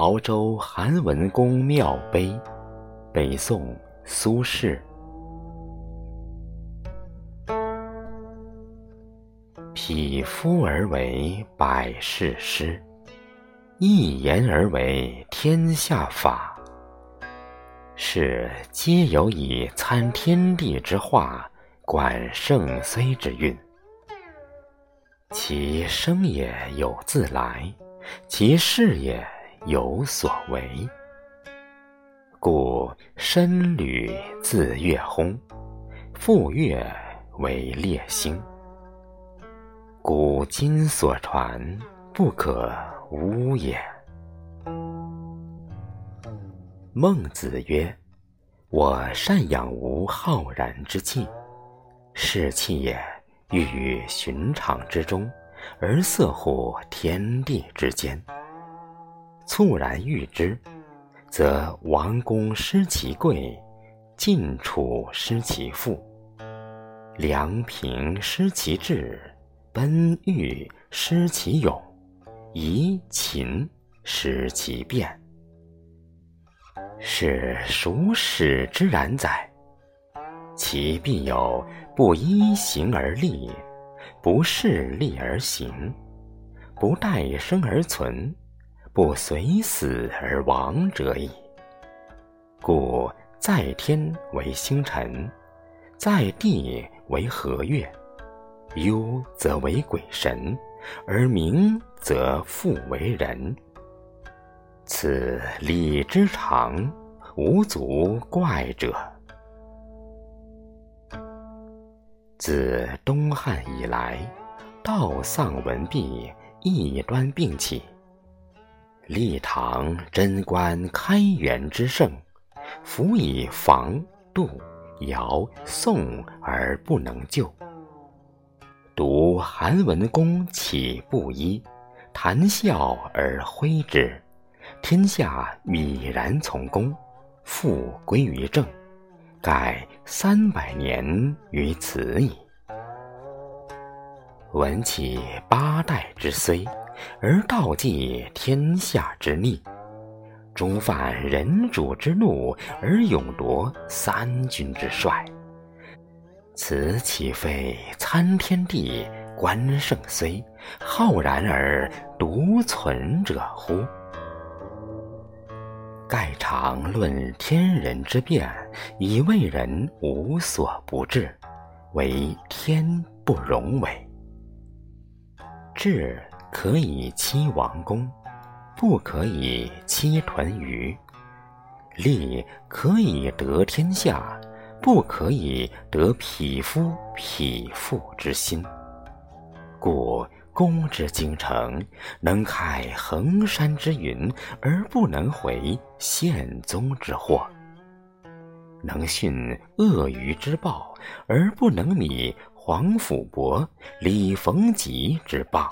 潮州韩文公庙碑，北宋苏轼。匹夫而为百世师，一言而为天下法。是皆有以参天地之化，管盛衰之运。其生也有自来，其事也有所为。故身履自月轰，复月为列星。古今所传，不可污也。孟子曰：“我善养无浩然之气，是气也，寓于寻常之中，而色乎天地之间。猝然遇之，则王公失其贵，晋楚失其富，梁平失其志，奔豫失其勇，夷秦失其变。”是孰使之然哉？其必有不依行而立，不势利而行，不待生而存，不随死而亡者矣。故在天为星辰，在地为和月，忧则为鬼神，而明则复为人。此理之常，无足怪者。自东汉以来，道丧文毕，异端并起。立唐贞观开元之盛，辅以房、杜、尧、宋而不能救。独韩文公岂不依？谈笑而挥之。天下泯然从公，复归于正，盖三百年于此矣。闻起八代之衰，而道济天下之逆；终犯人主之怒，而勇夺三军之帅。此岂非参天地，观圣虽，浩然而独存者乎？盖常论天人之变，以为人无所不至，为天不容为。智可以欺王公，不可以欺豚鱼；利可以得天下，不可以得匹夫匹妇之心。故。公之精诚，能开衡山之云，而不能回宪宗之祸；能训鳄鱼之暴，而不能弭黄甫伯、李逢吉之谤；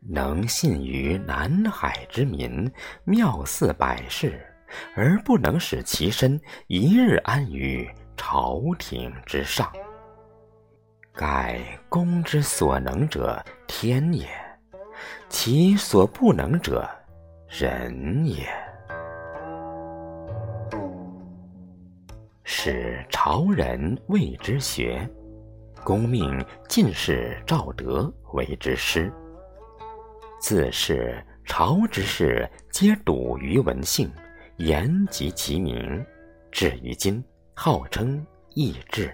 能信于南海之民，妙似百世，而不能使其身一日安于朝廷之上。盖公之所能者天也，其所不能者人也。使朝人谓之学，公命进士赵德为之师。自是朝之事，皆笃于文性，言及其名，至于今，号称义志。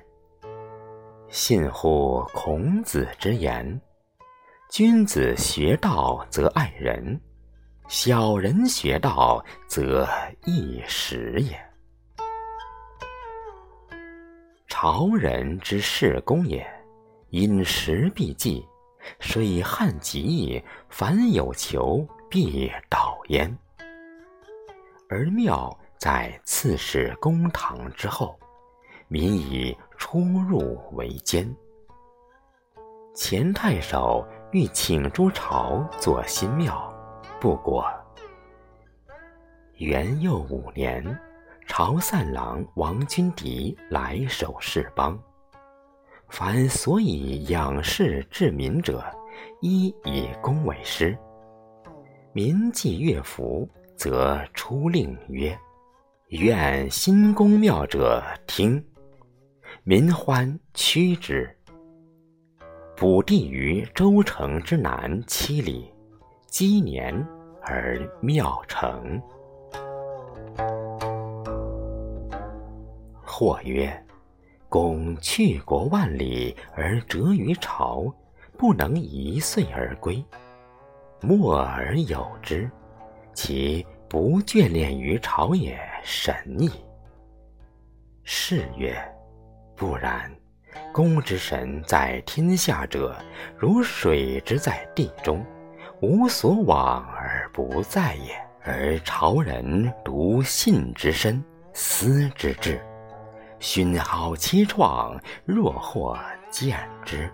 信乎孔子之言：“君子学道则爱人，小人学道则易时也。”朝人之事公也，因时必济，水旱极易，凡有求必导焉。而庙在刺史公堂之后，民以。出入为艰。前太守欲请诸朝作新庙，不果。元佑五年，朝散郎王君迪来守士邦，凡所以养士治民者，一以公为师。民祭乐服，则出令曰：“愿新宫庙者听。”民欢趋之。卜地于周城之南七里，积年而庙成。或曰：“公去国万里而折于朝，不能一岁而归。”默而有之，其不眷恋于朝也甚矣。是曰：不然，公之神在天下者，如水之在地中，无所往而不在也。而朝人独信之深，思之至，勋好其创，若或见之。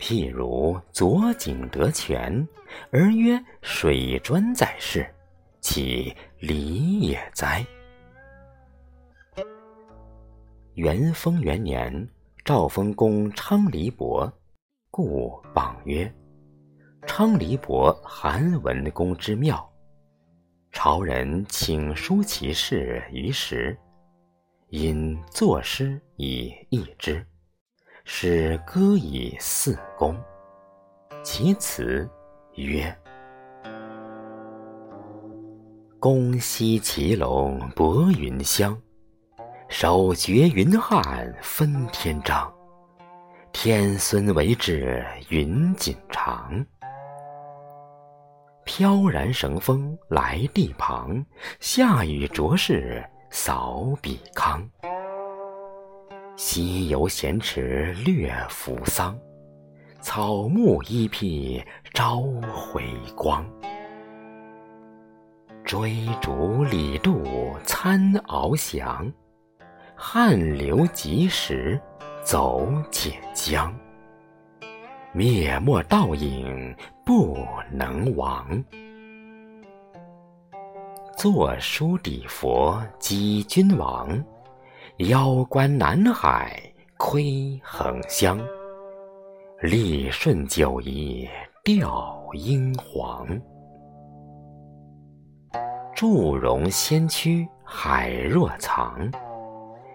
譬如左井得泉，而曰水专在世，其礼也哉？元丰元年，赵丰公昌黎伯，故榜曰：“昌黎伯韩文公之庙。”朝人请书其事于时，因作诗以佚之。使歌以四公，其词曰：“公西骑龙博云香，手绝云汉分天章。天孙为质云锦长，飘然绳风来地旁。下雨着世扫彼康。”西游闲池略扶桑，草木依披朝回光。追逐李杜参翱翔，汉流及时走且江。灭没倒影不能忘，作书抵佛击君王。腰观南海窥衡湘，立顺九夷吊英皇。祝融先驱海若藏，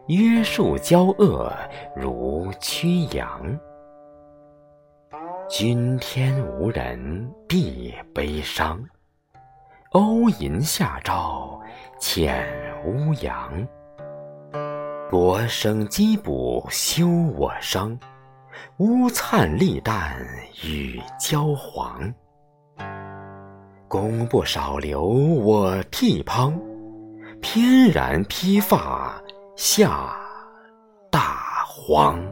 约束交恶如驱羊。君天无人必悲伤，欧银下诏遣乌阳。薄生机补修我伤，乌灿丽淡与焦黄。功不少留我剃滂，翩然披发下大荒。